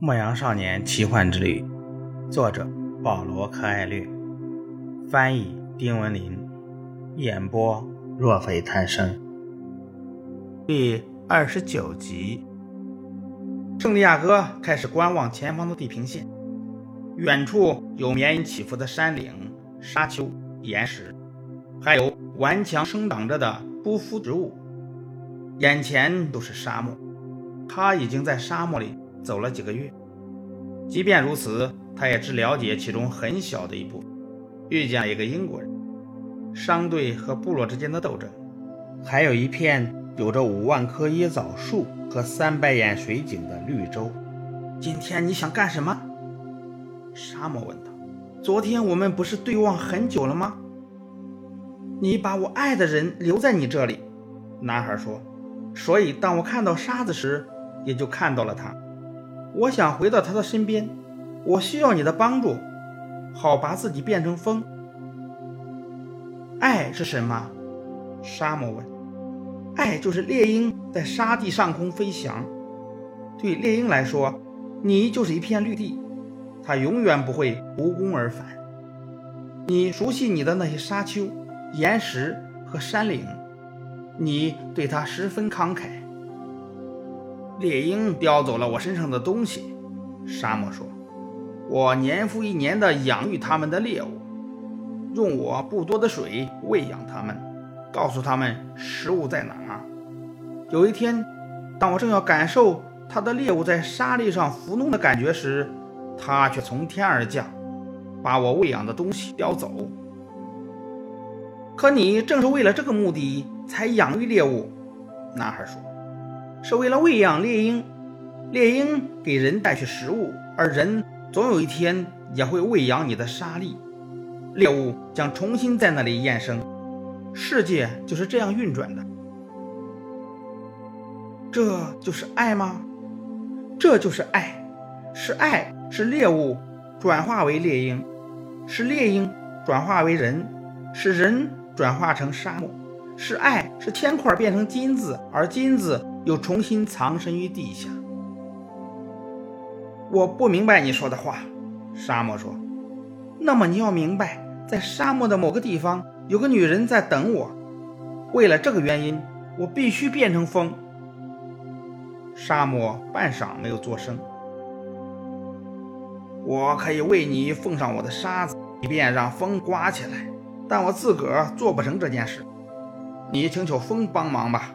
《牧羊少年奇幻之旅》，作者保罗·柯艾略，翻译丁文林，演播若非贪生。第二十九集，圣地亚哥开始观望前方的地平线，远处有绵延起伏的山岭、沙丘、岩石，还有顽强生长着的匍匐植物，眼前都是沙漠。他已经在沙漠里。走了几个月，即便如此，他也只了解其中很小的一部分。遇见了一个英国人，商队和部落之间的斗争，还有一片有着五万棵椰枣树和三百眼水井的绿洲。今天你想干什么？沙漠问道。昨天我们不是对望很久了吗？你把我爱的人留在你这里，男孩说。所以当我看到沙子时，也就看到了他。我想回到他的身边，我需要你的帮助，好把自己变成风。爱是什么？沙漠问。爱就是猎鹰在沙地上空飞翔。对猎鹰来说，你就是一片绿地，它永远不会无功而返。你熟悉你的那些沙丘、岩石和山岭，你对它十分慷慨。猎鹰叼走了我身上的东西，沙漠说：“我年复一年地养育他们的猎物，用我不多的水喂养它们，告诉他们食物在哪。有一天，当我正要感受他的猎物在沙砾上浮动的感觉时，他却从天而降，把我喂养的东西叼走。可你正是为了这个目的才养育猎物。”男孩说。是为了喂养猎鹰，猎鹰给人带去食物，而人总有一天也会喂养你的沙粒，猎物将重新在那里诞生，世界就是这样运转的。这就是爱吗？这就是爱，是爱是猎物转化为猎鹰，是猎鹰转化为人，是人转化成沙漠，是爱是铅块变成金子，而金子。又重新藏身于地下。我不明白你说的话，沙漠说。那么你要明白，在沙漠的某个地方有个女人在等我。为了这个原因，我必须变成风。沙漠半晌没有作声。我可以为你奉上我的沙子，以便让风刮起来，但我自个儿做不成这件事。你请求风帮忙吧。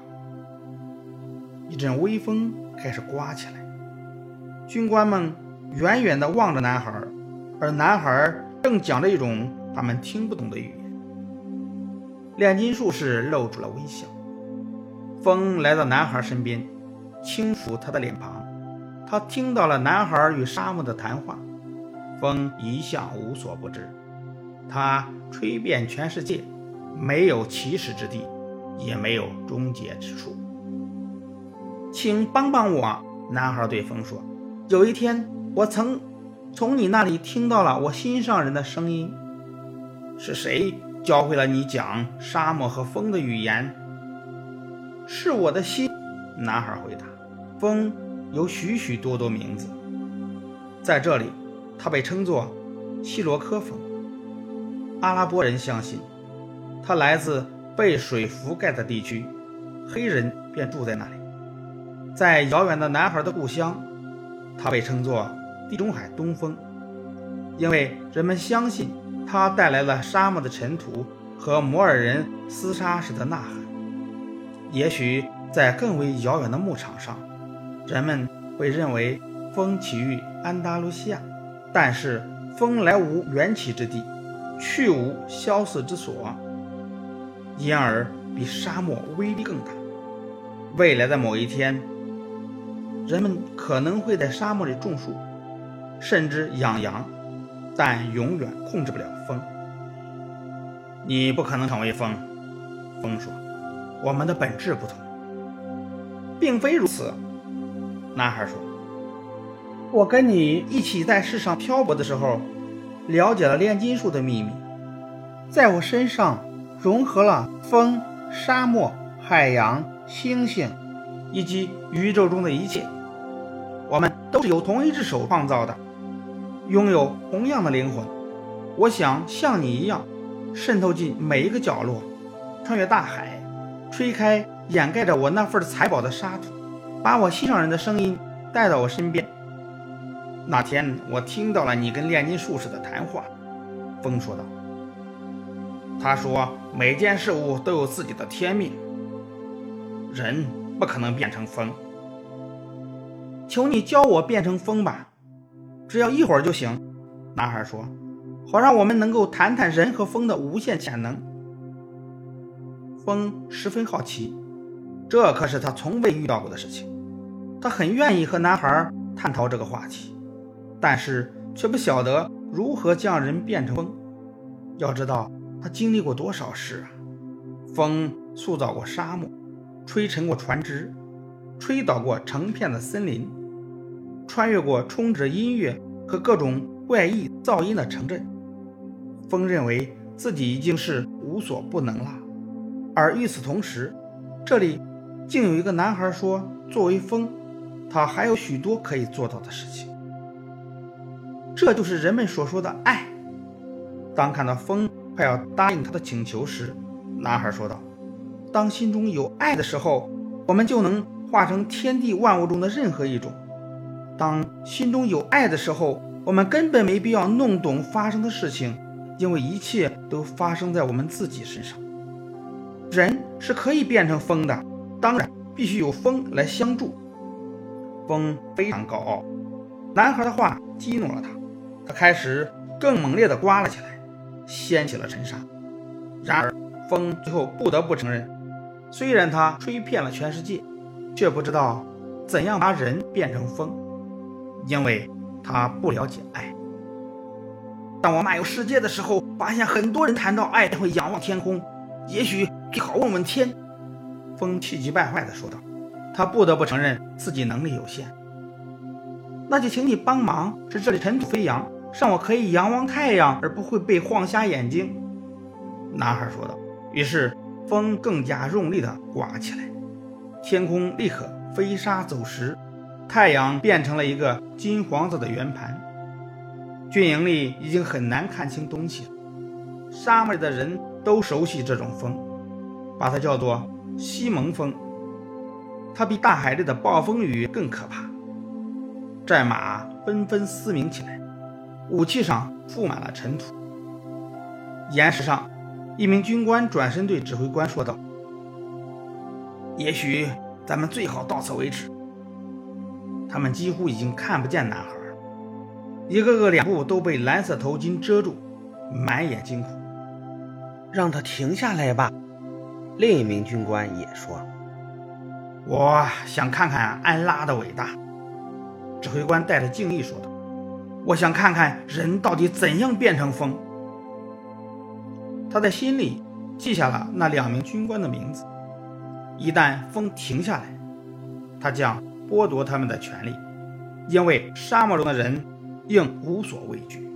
一阵微风开始刮起来，军官们远远地望着男孩，而男孩正讲着一种他们听不懂的语言。炼金术士露出了微笑。风来到男孩身边，轻抚他的脸庞。他听到了男孩与沙漠的谈话。风一向无所不知，他吹遍全世界，没有起始之地，也没有终结之处。请帮帮我，男孩对风说：“有一天，我曾从你那里听到了我心上人的声音。是谁教会了你讲沙漠和风的语言？”“是我的心。”男孩回答。“风有许许多多名字，在这里，它被称作希罗科风。阿拉伯人相信，它来自被水覆盖的地区，黑人便住在那里。”在遥远的男孩的故乡，他被称作地中海东风，因为人们相信他带来了沙漠的尘土和摩尔人厮杀时的呐喊。也许在更为遥远的牧场上，人们会认为风起于安达卢西亚，但是风来无缘起之地，去无消逝之所，因而比沙漠威力更大。未来的某一天。人们可能会在沙漠里种树，甚至养羊，但永远控制不了风。你不可能成为风，风说：“我们的本质不同。”并非如此，男孩说：“我跟你一起在世上漂泊的时候，了解了炼金术的秘密，在我身上融合了风、沙漠、海洋、星星。”以及宇宙中的一切，我们都是由同一只手创造的，拥有同样的灵魂。我想像你一样，渗透进每一个角落，穿越大海，吹开掩盖着我那份财宝的沙土，把我心上人的声音带到我身边。那天我听到了你跟炼金术士的谈话，风说道。他说每件事物都有自己的天命，人不可能变成风。求你教我变成风吧，只要一会儿就行。男孩说，好让我们能够谈谈人和风的无限潜能。风十分好奇，这可是他从未遇到过的事情，他很愿意和男孩探讨这个话题。但是却不晓得如何将人变成风。要知道他经历过多少事啊！风塑造过沙漠，吹沉过船只，吹倒过成片的森林，穿越过充斥音乐和各种怪异噪音的城镇。风认为自己已经是无所不能了，而与此同时，这里竟有一个男孩说：“作为风，他还有许多可以做到的事情。”这就是人们所说的爱。当看到风快要答应他的请求时，男孩说道：“当心中有爱的时候，我们就能化成天地万物中的任何一种。当心中有爱的时候，我们根本没必要弄懂发生的事情，因为一切都发生在我们自己身上。人是可以变成风的，当然必须有风来相助。”风非常高傲，男孩的话激怒了他。他开始更猛烈地刮了起来，掀起了尘沙。然而，风最后不得不承认，虽然他吹遍了全世界，却不知道怎样把人变成风，因为他不了解爱。当我漫游世界的时候，发现很多人谈到爱会仰望天空，也许最好问问天。风气急败坏地说道：“他不得不承认自己能力有限。”那就请你帮忙，使这里尘土飞扬，让我可以仰望太阳，而不会被晃瞎眼睛。”男孩说道。于是风更加用力地刮起来，天空立刻飞沙走石，太阳变成了一个金黄色的圆盘。军营里已经很难看清东西了。沙漠里的人都熟悉这种风，把它叫做西蒙风。它比大海里的暴风雨更可怕。战马纷纷嘶鸣起来，武器上覆满了尘土。岩石上，一名军官转身对指挥官说道：“也许咱们最好到此为止。”他们几乎已经看不见男孩，一个个脸部都被蓝色头巾遮住，满眼惊恐。让他停下来吧。另一名军官也说：“我想看看安拉的伟大。”指挥官带着敬意说道：“我想看看人到底怎样变成风。”他在心里记下了那两名军官的名字。一旦风停下来，他将剥夺他们的权利，因为沙漠中的人应无所畏惧。